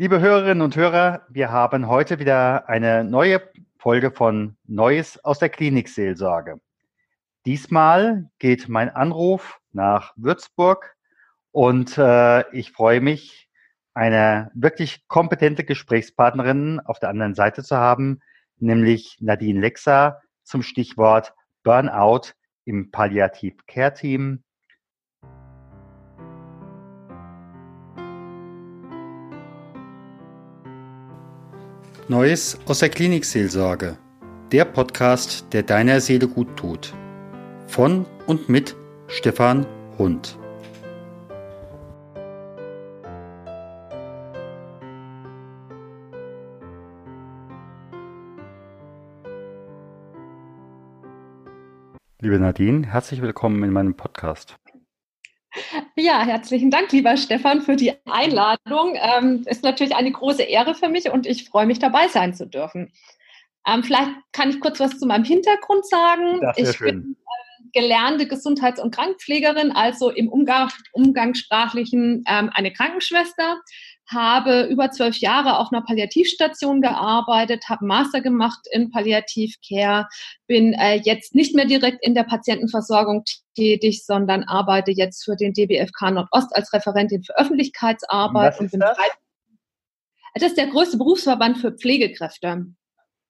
Liebe Hörerinnen und Hörer, wir haben heute wieder eine neue Folge von Neues aus der Klinikseelsorge. Diesmal geht mein Anruf nach Würzburg und äh, ich freue mich, eine wirklich kompetente Gesprächspartnerin auf der anderen Seite zu haben, nämlich Nadine Lexa zum Stichwort Burnout im Palliativ Care Team. Neues aus der Klinikseelsorge. Der Podcast, der deiner Seele gut tut. Von und mit Stefan Hund. Liebe Nadine, herzlich willkommen in meinem Podcast. Ja, herzlichen Dank, lieber Stefan, für die Einladung. Ähm, ist natürlich eine große Ehre für mich und ich freue mich, dabei sein zu dürfen. Ähm, vielleicht kann ich kurz was zu meinem Hintergrund sagen. Das ich schön. bin äh, gelernte Gesundheits- und Krankenpflegerin, also im Umgang, Umgangssprachlichen ähm, eine Krankenschwester, habe über zwölf Jahre auf einer Palliativstation gearbeitet, habe Master gemacht in Palliativcare, bin äh, jetzt nicht mehr direkt in der Patientenversorgung tätig, sondern arbeite jetzt für den DBFK Nordost als Referentin für Öffentlichkeitsarbeit und bin das? das ist der größte Berufsverband für Pflegekräfte.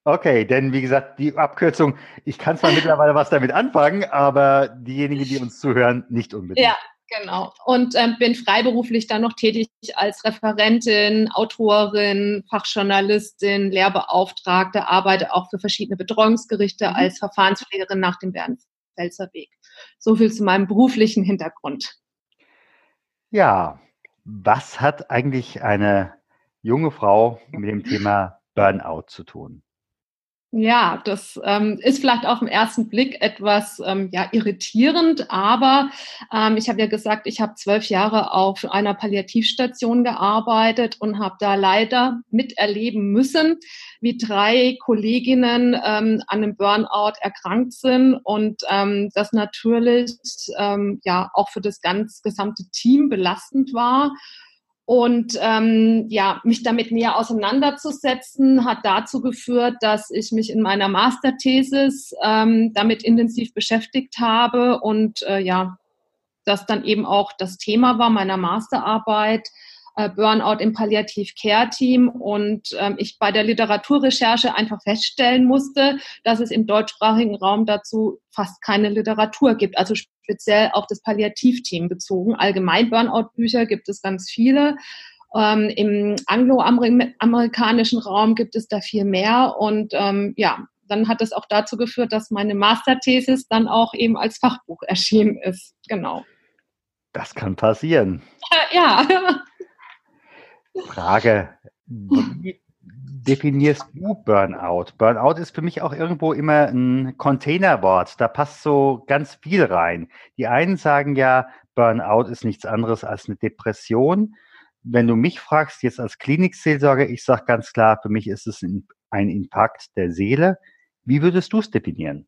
Okay, denn wie gesagt, die Abkürzung, ich kann zwar mittlerweile was damit anfangen, aber diejenigen, die uns zuhören, nicht unbedingt. Ja, Genau. Und ähm, bin freiberuflich dann noch tätig als Referentin, Autorin, Fachjournalistin, Lehrbeauftragte, arbeite auch für verschiedene Betreuungsgerichte mhm. als Verfahrenspflegerin nach dem Bernfelser Weg. So viel zu meinem beruflichen Hintergrund. Ja, was hat eigentlich eine junge Frau mit dem Thema Burnout zu tun? Ja, das ähm, ist vielleicht auf den ersten Blick etwas ähm, ja, irritierend, aber ähm, ich habe ja gesagt, ich habe zwölf Jahre auf einer Palliativstation gearbeitet und habe da leider miterleben müssen, wie drei Kolleginnen ähm, an einem Burnout erkrankt sind und ähm, das natürlich ähm, ja auch für das ganz gesamte Team belastend war. Und ähm, ja, mich damit näher auseinanderzusetzen, hat dazu geführt, dass ich mich in meiner Masterthesis ähm, damit intensiv beschäftigt habe und äh, ja, das dann eben auch das Thema war meiner Masterarbeit, Burnout im Palliativ-Care-Team und ähm, ich bei der Literaturrecherche einfach feststellen musste, dass es im deutschsprachigen Raum dazu fast keine Literatur gibt, also speziell auf das Palliativteam bezogen. Allgemein Burnout-Bücher gibt es ganz viele. Ähm, Im angloamerikanischen Raum gibt es da viel mehr und ähm, ja, dann hat es auch dazu geführt, dass meine Masterthesis dann auch eben als Fachbuch erschienen ist. Genau. Das kann passieren. Ja. Frage, wie definierst du Burnout? Burnout ist für mich auch irgendwo immer ein Containerwort. Da passt so ganz viel rein. Die einen sagen ja, Burnout ist nichts anderes als eine Depression. Wenn du mich fragst, jetzt als Klinikseelsorger, ich sage ganz klar, für mich ist es ein Impact der Seele. Wie würdest du es definieren?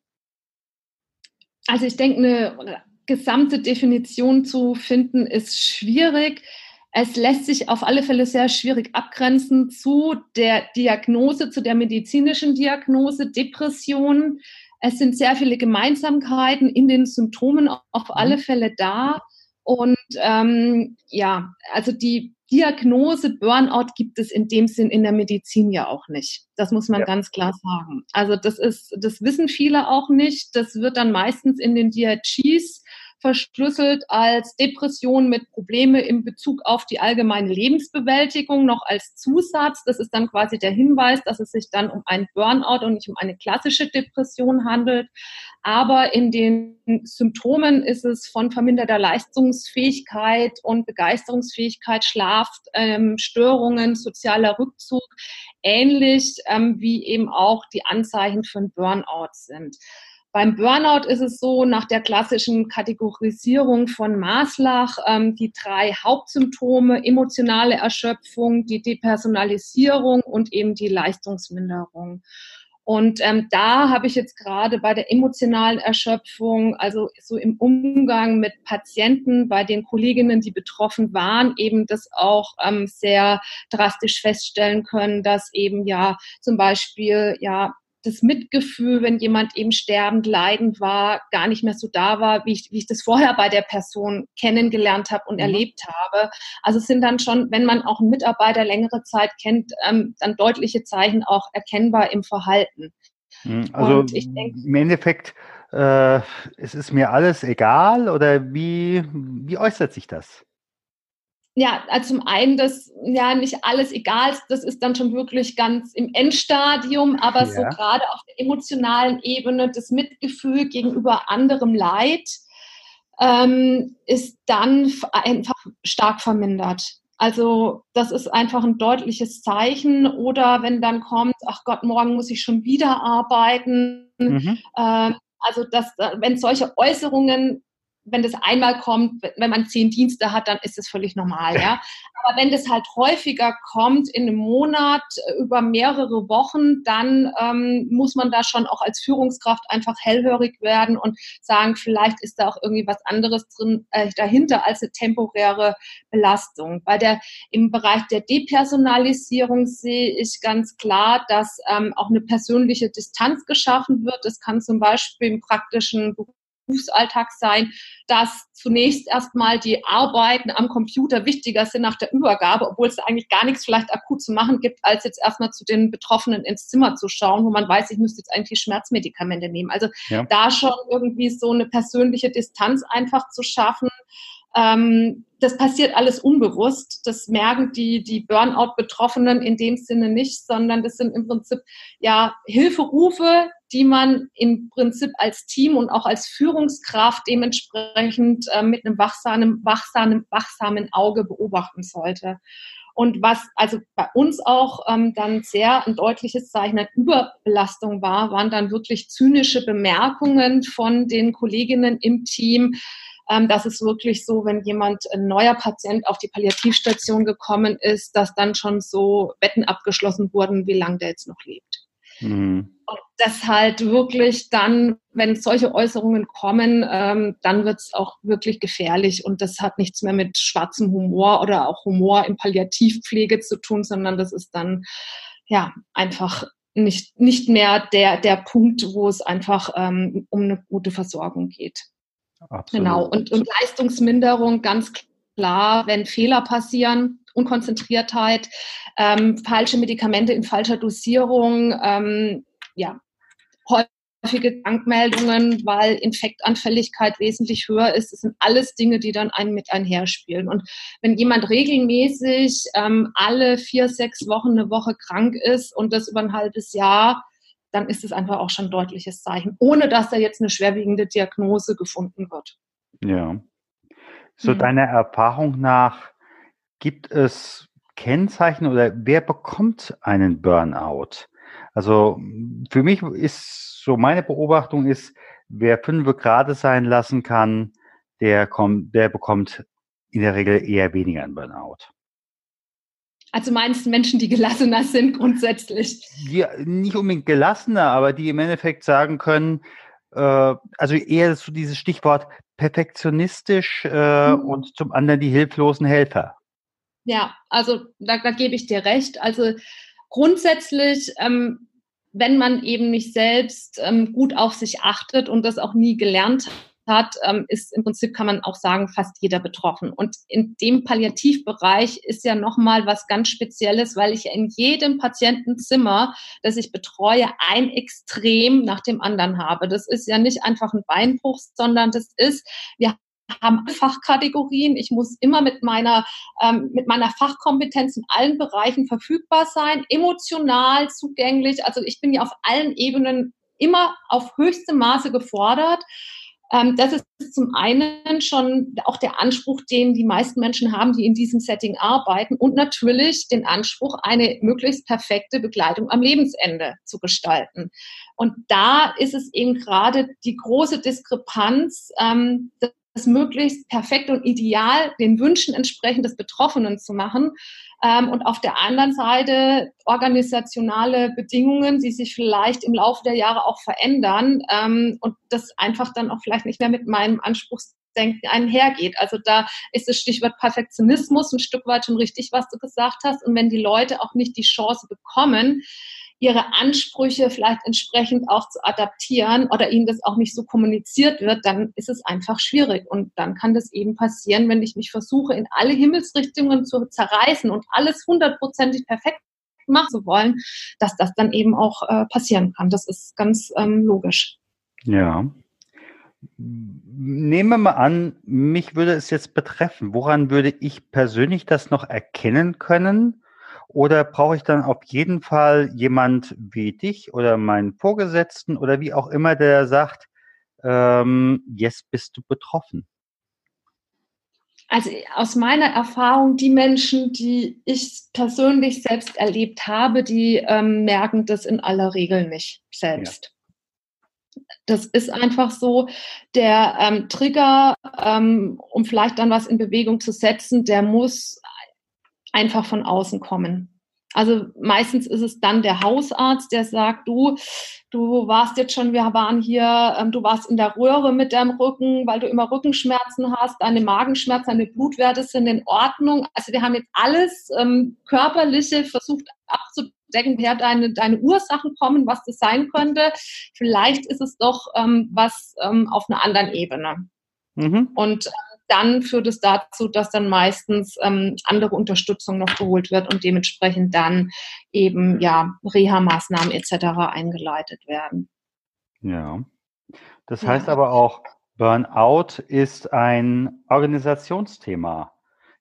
Also ich denke, eine gesamte Definition zu finden ist schwierig. Es lässt sich auf alle Fälle sehr schwierig abgrenzen zu der Diagnose, zu der medizinischen Diagnose, Depression. Es sind sehr viele Gemeinsamkeiten in den Symptomen auf mhm. alle Fälle da. Und ähm, ja, also die Diagnose Burnout gibt es in dem Sinn in der Medizin ja auch nicht. Das muss man ja. ganz klar sagen. Also das ist, das wissen viele auch nicht. Das wird dann meistens in den DRGs verschlüsselt als Depression mit Probleme in Bezug auf die allgemeine Lebensbewältigung noch als Zusatz. Das ist dann quasi der Hinweis, dass es sich dann um ein Burnout und nicht um eine klassische Depression handelt. Aber in den Symptomen ist es von verminderter Leistungsfähigkeit und Begeisterungsfähigkeit, Schlafstörungen, ähm, sozialer Rückzug ähnlich ähm, wie eben auch die Anzeichen von Burnout sind. Beim Burnout ist es so, nach der klassischen Kategorisierung von Maslach, ähm, die drei Hauptsymptome, emotionale Erschöpfung, die Depersonalisierung und eben die Leistungsminderung. Und ähm, da habe ich jetzt gerade bei der emotionalen Erschöpfung, also so im Umgang mit Patienten, bei den Kolleginnen, die betroffen waren, eben das auch ähm, sehr drastisch feststellen können, dass eben ja zum Beispiel ja das Mitgefühl, wenn jemand eben sterbend, leidend war, gar nicht mehr so da war, wie ich, wie ich das vorher bei der Person kennengelernt habe und mhm. erlebt habe. Also es sind dann schon, wenn man auch einen Mitarbeiter längere Zeit kennt, ähm, dann deutliche Zeichen auch erkennbar im Verhalten. Mhm. Also denk, im Endeffekt, äh, es ist mir alles egal oder wie, wie äußert sich das? Ja, also zum einen, dass ja nicht alles egal ist, das ist dann schon wirklich ganz im Endstadium, aber ja. so gerade auf der emotionalen Ebene, das Mitgefühl gegenüber anderem Leid ähm, ist dann einfach stark vermindert. Also das ist einfach ein deutliches Zeichen. Oder wenn dann kommt, ach Gott, morgen muss ich schon wieder arbeiten. Mhm. Ähm, also dass, wenn solche Äußerungen wenn das einmal kommt, wenn man zehn Dienste hat, dann ist das völlig normal, ja. Aber wenn das halt häufiger kommt in einem Monat äh, über mehrere Wochen, dann ähm, muss man da schon auch als Führungskraft einfach hellhörig werden und sagen, vielleicht ist da auch irgendwie was anderes drin äh, dahinter als eine temporäre Belastung. Bei der im Bereich der Depersonalisierung sehe ich ganz klar, dass ähm, auch eine persönliche Distanz geschaffen wird. Das kann zum Beispiel im praktischen Berufsalltag sein, dass zunächst erstmal die Arbeiten am Computer wichtiger sind nach der Übergabe, obwohl es eigentlich gar nichts vielleicht akut zu machen gibt, als jetzt erstmal zu den Betroffenen ins Zimmer zu schauen, wo man weiß, ich müsste jetzt eigentlich Schmerzmedikamente nehmen. Also ja. da schon irgendwie so eine persönliche Distanz einfach zu schaffen. Ähm, das passiert alles unbewusst. Das merken die, die Burnout-Betroffenen in dem Sinne nicht, sondern das sind im Prinzip ja Hilferufe, die man im Prinzip als Team und auch als Führungskraft dementsprechend äh, mit einem wachsamen, wachsamen, wachsamen Auge beobachten sollte. Und was also bei uns auch ähm, dann sehr ein deutliches Zeichen an Überbelastung war, waren dann wirklich zynische Bemerkungen von den Kolleginnen im Team. Ähm, dass es wirklich so, wenn jemand, ein neuer Patient auf die Palliativstation gekommen ist, dass dann schon so Wetten abgeschlossen wurden, wie lange der jetzt noch lebt. Mhm. Und das halt wirklich dann, wenn solche Äußerungen kommen, ähm, dann wird es auch wirklich gefährlich. Und das hat nichts mehr mit schwarzem Humor oder auch Humor in Palliativpflege zu tun, sondern das ist dann ja einfach nicht, nicht mehr der, der Punkt, wo es einfach ähm, um eine gute Versorgung geht. Absolut. Genau. Und, und Leistungsminderung ganz klar, wenn Fehler passieren, Unkonzentriertheit, ähm, falsche Medikamente in falscher Dosierung, ähm, ja, häufige Krankmeldungen, weil Infektanfälligkeit wesentlich höher ist. Das sind alles Dinge, die dann einen mit einherspielen. Und wenn jemand regelmäßig ähm, alle vier, sechs Wochen eine Woche krank ist und das über ein halbes Jahr, dann ist es einfach auch schon ein deutliches Zeichen, ohne dass da jetzt eine schwerwiegende Diagnose gefunden wird. Ja. So mhm. deiner Erfahrung nach, gibt es Kennzeichen oder wer bekommt einen Burnout? Also für mich ist so meine Beobachtung ist, wer fünf Grad sein lassen kann, der kommt, der bekommt in der Regel eher weniger einen Burnout. Also meinst du Menschen, die gelassener sind grundsätzlich? Ja, nicht unbedingt gelassener, aber die im Endeffekt sagen können, äh, also eher so dieses Stichwort perfektionistisch äh, mhm. und zum anderen die hilflosen Helfer. Ja, also da, da gebe ich dir recht. Also grundsätzlich, ähm, wenn man eben nicht selbst ähm, gut auf sich achtet und das auch nie gelernt hat, ähm, ist im Prinzip, kann man auch sagen, fast jeder betroffen. Und in dem Palliativbereich ist ja nochmal was ganz Spezielles, weil ich in jedem Patientenzimmer, das ich betreue, ein Extrem nach dem anderen habe. Das ist ja nicht einfach ein Beinbruch, sondern das ist, wir haben Fachkategorien. Ich muss immer mit meiner, ähm, mit meiner Fachkompetenz in allen Bereichen verfügbar sein, emotional zugänglich. Also ich bin ja auf allen Ebenen immer auf höchstem Maße gefordert. Ähm, das ist zum einen schon auch der Anspruch, den die meisten Menschen haben, die in diesem Setting arbeiten und natürlich den Anspruch, eine möglichst perfekte Begleitung am Lebensende zu gestalten. Und da ist es eben gerade die große Diskrepanz, ähm, das möglichst perfekt und ideal den Wünschen entsprechend des Betroffenen zu machen. Ähm, und auf der anderen Seite organisationale Bedingungen, die sich vielleicht im Laufe der Jahre auch verändern ähm, und das einfach dann auch vielleicht nicht mehr mit meinem Anspruchsdenken einhergeht. Also da ist das Stichwort Perfektionismus ein Stück weit schon richtig, was du gesagt hast. Und wenn die Leute auch nicht die Chance bekommen, ihre Ansprüche vielleicht entsprechend auch zu adaptieren oder ihnen das auch nicht so kommuniziert wird, dann ist es einfach schwierig. Und dann kann das eben passieren, wenn ich mich versuche, in alle Himmelsrichtungen zu zerreißen und alles hundertprozentig perfekt machen zu wollen, dass das dann eben auch äh, passieren kann. Das ist ganz ähm, logisch. Ja. Nehmen wir mal an, mich würde es jetzt betreffen. Woran würde ich persönlich das noch erkennen können? Oder brauche ich dann auf jeden Fall jemand wie dich oder meinen Vorgesetzten oder wie auch immer, der sagt, ähm, jetzt bist du betroffen? Also aus meiner Erfahrung, die Menschen, die ich persönlich selbst erlebt habe, die ähm, merken das in aller Regel nicht selbst. Ja. Das ist einfach so, der ähm, Trigger, ähm, um vielleicht dann was in Bewegung zu setzen, der muss einfach von außen kommen. Also meistens ist es dann der Hausarzt, der sagt, du, du warst jetzt schon, wir waren hier, ähm, du warst in der Röhre mit deinem Rücken, weil du immer Rückenschmerzen hast, deine Magenschmerzen, deine Blutwerte sind in Ordnung. Also wir haben jetzt alles ähm, körperliche versucht abzudecken, woher deine, deine Ursachen kommen, was das sein könnte. Vielleicht ist es doch ähm, was ähm, auf einer anderen Ebene. Mhm. Und dann führt es dazu, dass dann meistens ähm, andere Unterstützung noch geholt wird und dementsprechend dann eben ja Reha-Maßnahmen etc. eingeleitet werden. Ja. Das heißt ja. aber auch, Burnout ist ein Organisationsthema.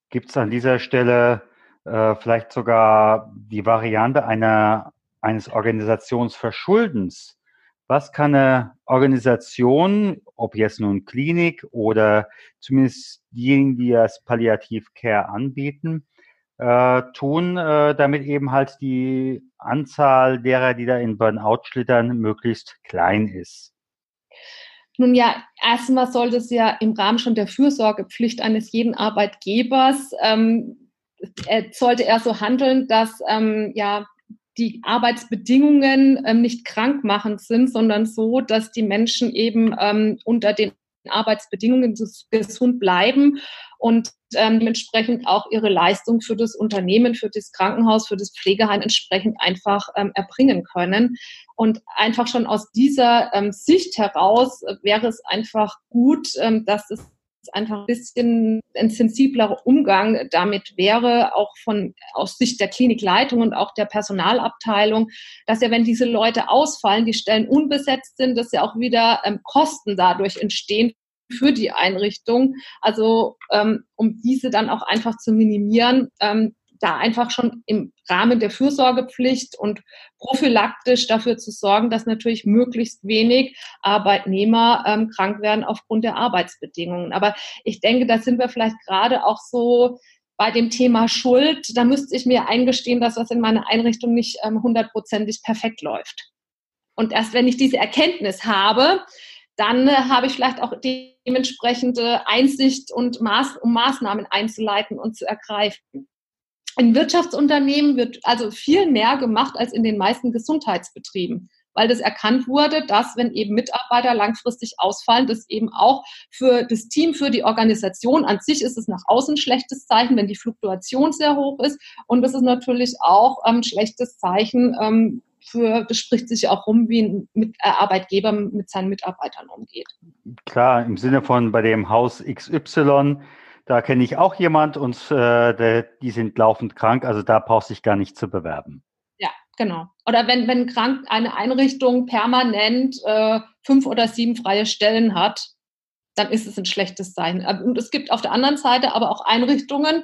Gibt es an dieser Stelle äh, vielleicht sogar die Variante einer, eines Organisationsverschuldens? Was kann eine Organisation, ob jetzt nun Klinik oder zumindest diejenigen, die das Palliativ Care anbieten, äh, tun, äh, damit eben halt die Anzahl derer, die da in Burnout schlittern, möglichst klein ist? Nun ja, erstmal sollte es ja im Rahmen schon der Fürsorgepflicht eines jeden Arbeitgebers ähm, sollte er so handeln, dass ähm, ja die Arbeitsbedingungen ähm, nicht krankmachend sind, sondern so, dass die Menschen eben ähm, unter den Arbeitsbedingungen gesund bleiben und ähm, dementsprechend auch ihre Leistung für das Unternehmen, für das Krankenhaus, für das Pflegeheim entsprechend einfach ähm, erbringen können. Und einfach schon aus dieser ähm, Sicht heraus wäre es einfach gut, ähm, dass es einfach ein bisschen ein sensiblerer Umgang damit wäre, auch von aus Sicht der Klinikleitung und auch der Personalabteilung, dass ja, wenn diese Leute ausfallen, die Stellen unbesetzt sind, dass ja auch wieder ähm, Kosten dadurch entstehen für die Einrichtung. Also ähm, um diese dann auch einfach zu minimieren, ähm, da einfach schon im Rahmen der Fürsorgepflicht und prophylaktisch dafür zu sorgen, dass natürlich möglichst wenig Arbeitnehmer ähm, krank werden aufgrund der Arbeitsbedingungen. Aber ich denke, da sind wir vielleicht gerade auch so bei dem Thema Schuld. Da müsste ich mir eingestehen, dass das in meiner Einrichtung nicht ähm, hundertprozentig perfekt läuft. Und erst wenn ich diese Erkenntnis habe, dann äh, habe ich vielleicht auch dementsprechende Einsicht und Maß, um Maßnahmen einzuleiten und zu ergreifen. In Wirtschaftsunternehmen wird also viel mehr gemacht als in den meisten Gesundheitsbetrieben, weil das erkannt wurde, dass wenn eben Mitarbeiter langfristig ausfallen, das eben auch für das Team, für die Organisation an sich ist es nach außen schlechtes Zeichen, wenn die Fluktuation sehr hoch ist. Und das ist natürlich auch ein ähm, schlechtes Zeichen ähm, für, das spricht sich auch rum, wie ein mit, äh, Arbeitgeber mit seinen Mitarbeitern umgeht. Klar, im Sinne von bei dem Haus XY da kenne ich auch jemand und äh, die sind laufend krank, also da brauchst du dich gar nicht zu bewerben. Ja, genau. Oder wenn, wenn krank eine Einrichtung permanent äh, fünf oder sieben freie Stellen hat, dann ist es ein schlechtes Zeichen. Und es gibt auf der anderen Seite aber auch Einrichtungen,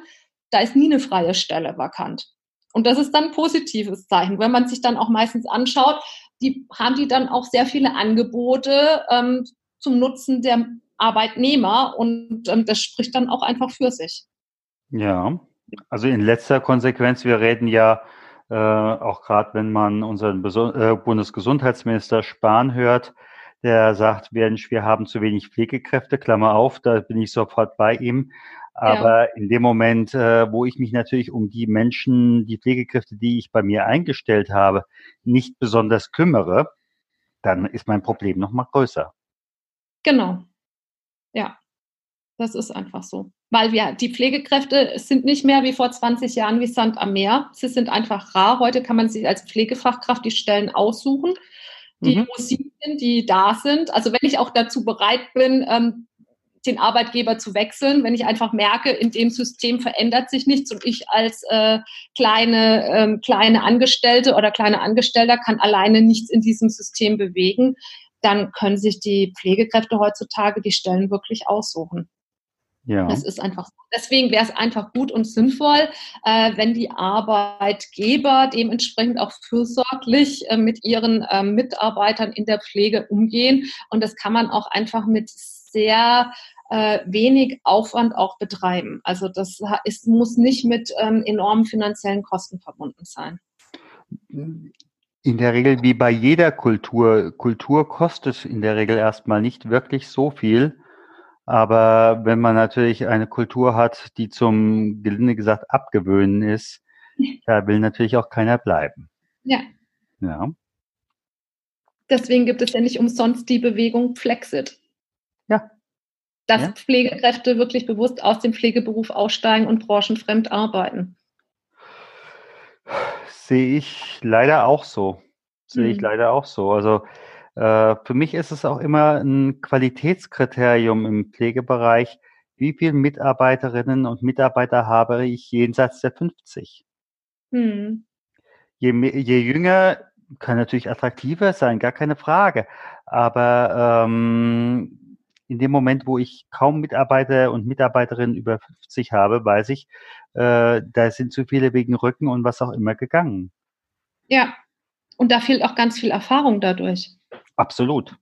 da ist nie eine freie Stelle vakant. Und das ist dann ein positives Zeichen. Wenn man sich dann auch meistens anschaut, die haben die dann auch sehr viele Angebote ähm, zum Nutzen der Arbeitnehmer und ähm, das spricht dann auch einfach für sich. Ja, also in letzter Konsequenz, wir reden ja äh, auch gerade, wenn man unseren Beso äh, Bundesgesundheitsminister Spahn hört, der sagt, Mensch, wir haben zu wenig Pflegekräfte, Klammer auf, da bin ich sofort bei ihm. Aber ja. in dem Moment, äh, wo ich mich natürlich um die Menschen, die Pflegekräfte, die ich bei mir eingestellt habe, nicht besonders kümmere, dann ist mein Problem noch mal größer. Genau. Ja, das ist einfach so. Weil wir, die Pflegekräfte sind nicht mehr wie vor 20 Jahren wie Sand am Meer. Sie sind einfach rar. Heute kann man sich als Pflegefachkraft die Stellen aussuchen, die mhm. sind, die da sind. Also wenn ich auch dazu bereit bin, ähm, den Arbeitgeber zu wechseln, wenn ich einfach merke, in dem System verändert sich nichts und ich als äh, kleine, ähm, kleine Angestellte oder kleine Angestellter kann alleine nichts in diesem System bewegen, dann können sich die Pflegekräfte heutzutage die Stellen wirklich aussuchen. Ja. Das ist einfach. Deswegen wäre es einfach gut und sinnvoll, äh, wenn die Arbeitgeber dementsprechend auch fürsorglich äh, mit ihren äh, Mitarbeitern in der Pflege umgehen. Und das kann man auch einfach mit sehr äh, wenig Aufwand auch betreiben. Also das ist, muss nicht mit ähm, enormen finanziellen Kosten verbunden sein. In der Regel wie bei jeder Kultur. Kultur kostet in der Regel erstmal nicht wirklich so viel. Aber wenn man natürlich eine Kultur hat, die zum gelinde gesagt abgewöhnen ist, da will natürlich auch keiner bleiben. Ja. Ja. Deswegen gibt es ja nicht umsonst die Bewegung Flexit. Ja. Dass ja. Pflegekräfte wirklich bewusst aus dem Pflegeberuf aussteigen und branchenfremd arbeiten. Sehe ich leider auch so. Sehe ich hm. leider auch so. Also äh, für mich ist es auch immer ein Qualitätskriterium im Pflegebereich, wie viele Mitarbeiterinnen und Mitarbeiter habe ich jenseits der 50. Hm. Je, je jünger, kann natürlich attraktiver sein, gar keine Frage. Aber ähm, in dem Moment, wo ich kaum Mitarbeiter und Mitarbeiterinnen über 50 habe, weiß ich, äh, da sind zu viele wegen Rücken und was auch immer gegangen. Ja, und da fehlt auch ganz viel Erfahrung dadurch. Absolut.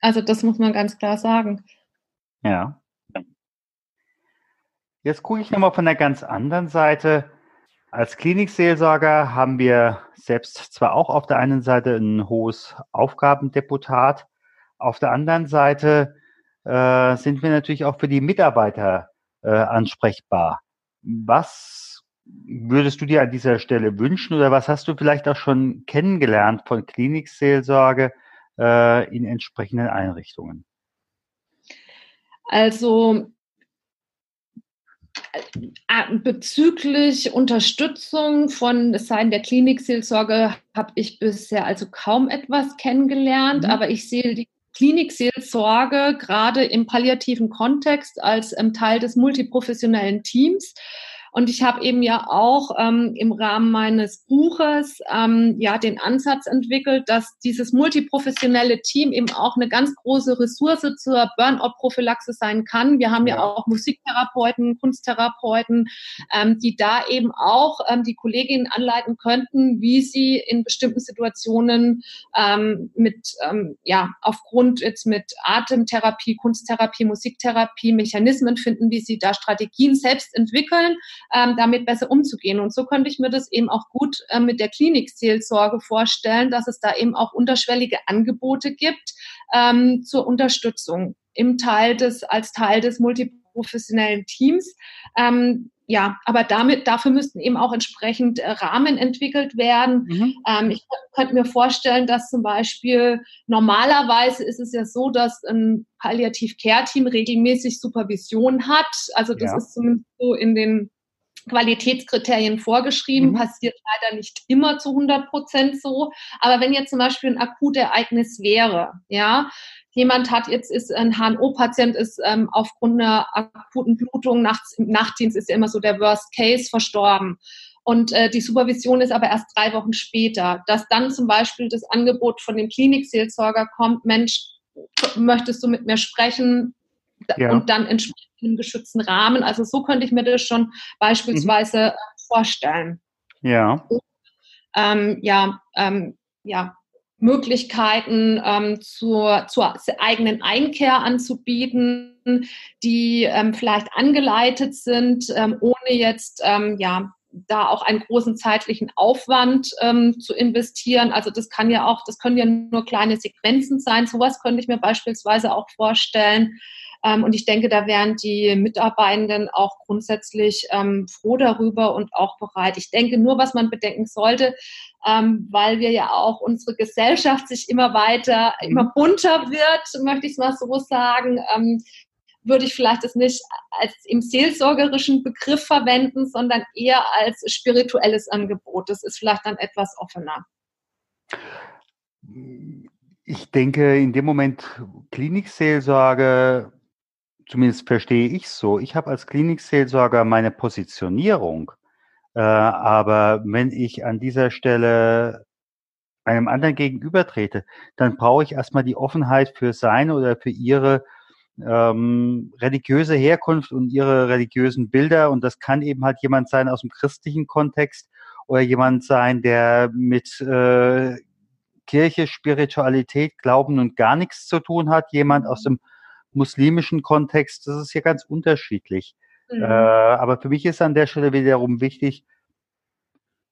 Also das muss man ganz klar sagen. Ja. Jetzt gucke ich nochmal von der ganz anderen Seite. Als Klinikseelsorger haben wir selbst zwar auch auf der einen Seite ein hohes Aufgabendeputat, auf der anderen Seite äh, sind wir natürlich auch für die Mitarbeiter äh, ansprechbar. Was würdest du dir an dieser Stelle wünschen oder was hast du vielleicht auch schon kennengelernt von Klinikseelsorge, äh, in entsprechenden Einrichtungen? Also äh, bezüglich Unterstützung von Seiten der Klinikseelsorge habe ich bisher also kaum etwas kennengelernt, mhm. aber ich sehe die Klinikseelsorge gerade im palliativen Kontext als ähm, Teil des multiprofessionellen Teams und ich habe eben ja auch ähm, im Rahmen meines Buches ähm, ja den Ansatz entwickelt, dass dieses multiprofessionelle Team eben auch eine ganz große Ressource zur Burnout-Prophylaxe sein kann. Wir haben ja, ja auch Musiktherapeuten, Kunsttherapeuten, ähm, die da eben auch ähm, die Kolleginnen anleiten könnten, wie sie in bestimmten Situationen ähm, mit, ähm, ja, aufgrund jetzt mit Atemtherapie, Kunsttherapie, Musiktherapie Mechanismen finden, wie sie da Strategien selbst entwickeln, ähm, damit besser umzugehen. Und so könnte ich mir das eben auch gut äh, mit der Klinikseelsorge vorstellen, dass es da eben auch unterschwellige Angebote gibt ähm, zur Unterstützung im Teil des, als Teil des multiprofessionellen Teams. Ähm, ja, aber damit, dafür müssten eben auch entsprechend äh, Rahmen entwickelt werden. Mhm. Ähm, ich könnte mir vorstellen, dass zum Beispiel normalerweise ist es ja so, dass ein Palliativ-Care-Team regelmäßig Supervision hat. Also das ja. ist zumindest so in den Qualitätskriterien vorgeschrieben, mhm. passiert leider nicht immer zu 100 Prozent so. Aber wenn jetzt zum Beispiel ein Akutereignis wäre, ja, jemand hat jetzt ist ein HNO-Patient ist ähm, aufgrund einer akuten Blutung nachts im Nachtdienst ist ja immer so der Worst Case verstorben und äh, die Supervision ist aber erst drei Wochen später, dass dann zum Beispiel das Angebot von dem Klinikseelsorger kommt, Mensch, möchtest du mit mir sprechen? Ja. Und dann entsprechend im geschützten Rahmen. Also so könnte ich mir das schon beispielsweise mhm. Äh, vorstellen. Ja. Und, ähm, ja, ähm, ja, Möglichkeiten ähm, zur, zur eigenen Einkehr anzubieten, die ähm, vielleicht angeleitet sind, ähm, ohne jetzt ähm, ja, da auch einen großen zeitlichen Aufwand ähm, zu investieren. Also das kann ja auch, das können ja nur kleine Sequenzen sein. Sowas könnte ich mir beispielsweise auch vorstellen. Ähm, und ich denke, da wären die Mitarbeitenden auch grundsätzlich ähm, froh darüber und auch bereit. Ich denke nur, was man bedenken sollte, ähm, weil wir ja auch unsere Gesellschaft sich immer weiter, immer mhm. bunter wird, möchte ich es mal so sagen. Würde ich vielleicht das nicht als im seelsorgerischen Begriff verwenden, sondern eher als spirituelles Angebot. Das ist vielleicht dann etwas offener. Ich denke, in dem Moment Klinikseelsorge zumindest verstehe ich so. Ich habe als Klinikseelsorger meine Positionierung, äh, aber wenn ich an dieser Stelle einem anderen gegenübertrete, dann brauche ich erstmal die Offenheit für seine oder für ihre ähm, religiöse Herkunft und ihre religiösen Bilder. Und das kann eben halt jemand sein aus dem christlichen Kontext oder jemand sein, der mit äh, Kirche, Spiritualität, Glauben und gar nichts zu tun hat, jemand aus dem muslimischen Kontext, das ist ja ganz unterschiedlich. Mhm. Äh, aber für mich ist an der Stelle wiederum wichtig,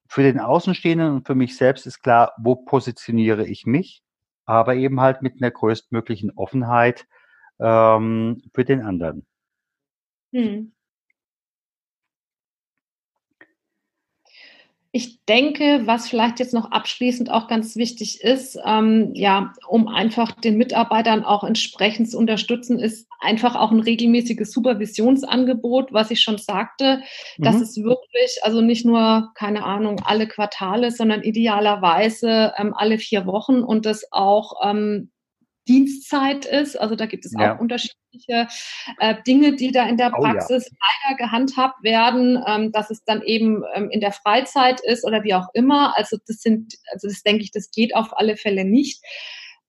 für den Außenstehenden und für mich selbst ist klar, wo positioniere ich mich, aber eben halt mit einer größtmöglichen Offenheit ähm, für den anderen. Mhm. Ich denke, was vielleicht jetzt noch abschließend auch ganz wichtig ist, ähm, ja, um einfach den Mitarbeitern auch entsprechend zu unterstützen, ist einfach auch ein regelmäßiges Supervisionsangebot, was ich schon sagte, mhm. dass es wirklich, also nicht nur, keine Ahnung, alle Quartale, sondern idealerweise ähm, alle vier Wochen und das auch ähm, Dienstzeit ist. Also da gibt es ja. auch unterschiedliche äh, Dinge, die da in der Praxis oh, ja. leider gehandhabt werden, ähm, dass es dann eben ähm, in der Freizeit ist oder wie auch immer. Also das sind, also das denke ich, das geht auf alle Fälle nicht.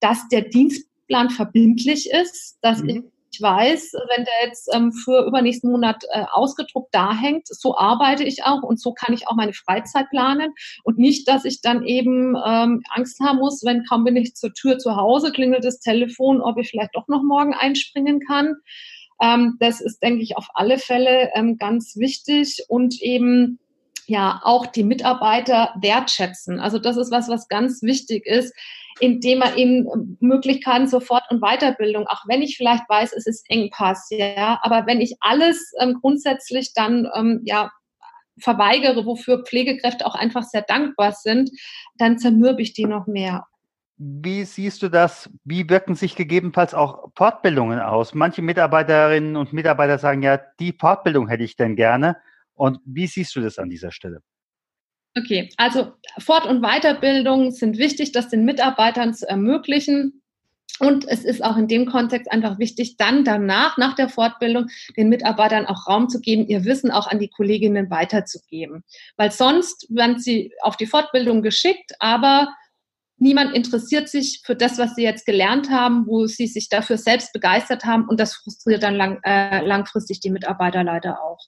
Dass der Dienstplan verbindlich ist, dass mhm. ich ich weiß, wenn der jetzt ähm, für übernächsten Monat äh, ausgedruckt da hängt, so arbeite ich auch und so kann ich auch meine Freizeit planen und nicht, dass ich dann eben ähm, Angst haben muss, wenn kaum bin ich zur Tür zu Hause, klingelt das Telefon, ob ich vielleicht doch noch morgen einspringen kann. Ähm, das ist, denke ich, auf alle Fälle ähm, ganz wichtig und eben ja auch die Mitarbeiter wertschätzen. Also das ist was, was ganz wichtig ist indem man eben Möglichkeiten zur Fort- und Weiterbildung, auch wenn ich vielleicht weiß, es ist Engpass, ja, aber wenn ich alles ähm, grundsätzlich dann ähm, ja verweigere, wofür Pflegekräfte auch einfach sehr dankbar sind, dann zermürbe ich die noch mehr. Wie siehst du das? Wie wirken sich gegebenenfalls auch Fortbildungen aus? Manche Mitarbeiterinnen und Mitarbeiter sagen ja, die Fortbildung hätte ich denn gerne. Und wie siehst du das an dieser Stelle? Okay, also Fort- und Weiterbildung sind wichtig, das den Mitarbeitern zu ermöglichen. Und es ist auch in dem Kontext einfach wichtig, dann danach, nach der Fortbildung, den Mitarbeitern auch Raum zu geben, ihr Wissen auch an die Kolleginnen weiterzugeben. Weil sonst werden sie auf die Fortbildung geschickt, aber niemand interessiert sich für das, was sie jetzt gelernt haben, wo sie sich dafür selbst begeistert haben. Und das frustriert dann lang, äh, langfristig die Mitarbeiter leider auch.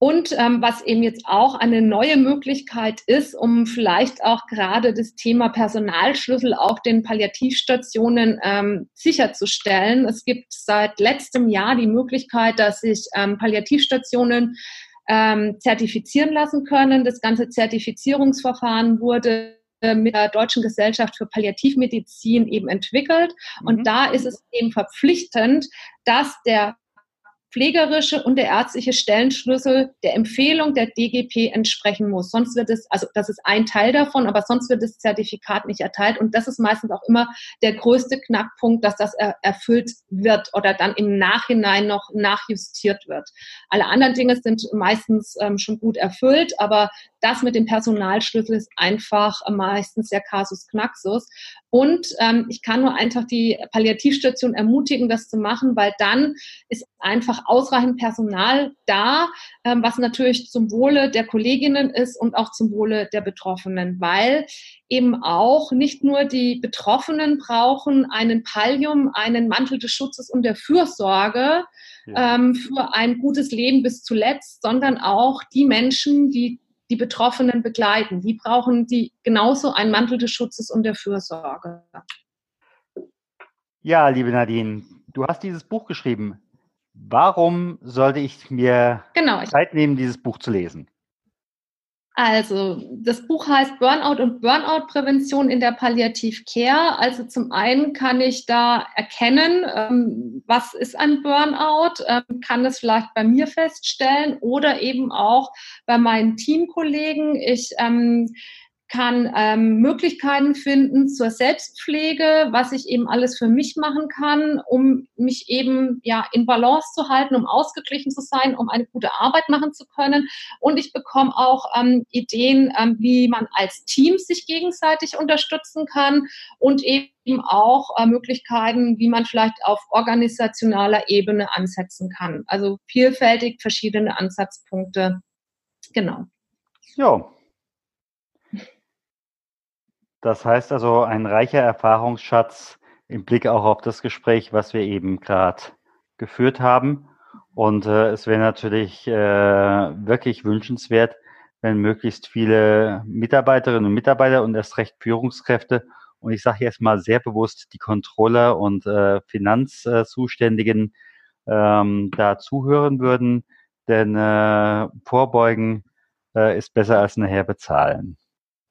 Und ähm, was eben jetzt auch eine neue Möglichkeit ist, um vielleicht auch gerade das Thema Personalschlüssel auch den Palliativstationen ähm, sicherzustellen. Es gibt seit letztem Jahr die Möglichkeit, dass sich ähm, Palliativstationen ähm, zertifizieren lassen können. Das ganze Zertifizierungsverfahren wurde mit der Deutschen Gesellschaft für Palliativmedizin eben entwickelt. Und mhm. da ist es eben verpflichtend, dass der pflegerische und der ärztliche Stellenschlüssel der Empfehlung der DGP entsprechen muss. Sonst wird es, also das ist ein Teil davon, aber sonst wird das Zertifikat nicht erteilt. Und das ist meistens auch immer der größte Knackpunkt, dass das er, erfüllt wird oder dann im Nachhinein noch nachjustiert wird. Alle anderen Dinge sind meistens ähm, schon gut erfüllt, aber das mit dem Personalschlüssel ist einfach meistens der Kasus Knaxus. Und ähm, ich kann nur einfach die Palliativstation ermutigen, das zu machen, weil dann ist einfach ausreichend Personal da, ähm, was natürlich zum Wohle der Kolleginnen ist und auch zum Wohle der Betroffenen, weil eben auch nicht nur die Betroffenen brauchen einen Pallium, einen Mantel des Schutzes und der Fürsorge ja. ähm, für ein gutes Leben bis zuletzt, sondern auch die Menschen, die die Betroffenen begleiten. Die brauchen die genauso einen Mantel des Schutzes und der Fürsorge. Ja, liebe Nadine, du hast dieses Buch geschrieben. Warum sollte ich mir genau, Zeit nehmen, dieses Buch zu lesen? Also, das Buch heißt Burnout und Burnout-Prävention in der Palliativ-Care. Also zum einen kann ich da erkennen, ähm, was ist ein Burnout, ähm, kann es vielleicht bei mir feststellen oder eben auch bei meinen Teamkollegen. Ich ähm, kann ähm, Möglichkeiten finden zur Selbstpflege, was ich eben alles für mich machen kann, um mich eben ja in Balance zu halten, um ausgeglichen zu sein, um eine gute Arbeit machen zu können. Und ich bekomme auch ähm, Ideen, ähm, wie man als Team sich gegenseitig unterstützen kann und eben auch äh, Möglichkeiten, wie man vielleicht auf organisationaler Ebene ansetzen kann. Also vielfältig verschiedene Ansatzpunkte. Genau. Ja, das heißt also ein reicher Erfahrungsschatz im Blick auch auf das Gespräch, was wir eben gerade geführt haben. Und äh, es wäre natürlich äh, wirklich wünschenswert, wenn möglichst viele Mitarbeiterinnen und Mitarbeiter und erst recht Führungskräfte und ich sage jetzt mal sehr bewusst die Controller und äh, Finanzzuständigen ähm, da zuhören würden, denn äh, vorbeugen äh, ist besser als nachher bezahlen.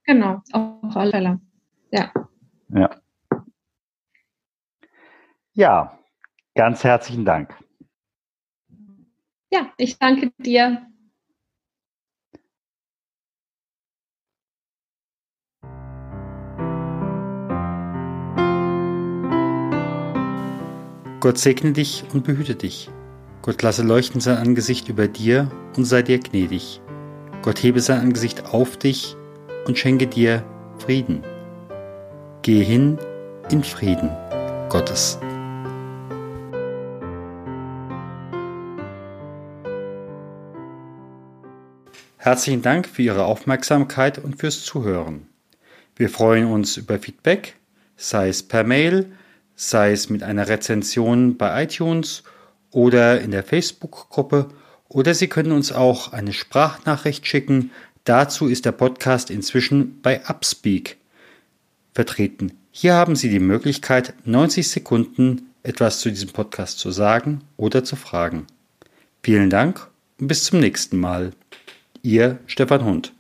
Genau, auf alle Fälle. Ja. Ja. Ja, ganz herzlichen Dank. Ja, ich danke dir. Gott segne dich und behüte dich. Gott lasse leuchten sein Angesicht über dir und sei dir gnädig. Gott hebe sein Angesicht auf dich und schenke dir Frieden. Gehe hin in Frieden Gottes. Herzlichen Dank für Ihre Aufmerksamkeit und fürs Zuhören. Wir freuen uns über Feedback, sei es per Mail, sei es mit einer Rezension bei iTunes oder in der Facebook-Gruppe oder Sie können uns auch eine Sprachnachricht schicken Dazu ist der Podcast inzwischen bei Upspeak vertreten. Hier haben Sie die Möglichkeit, 90 Sekunden etwas zu diesem Podcast zu sagen oder zu fragen. Vielen Dank und bis zum nächsten Mal. Ihr Stefan Hund.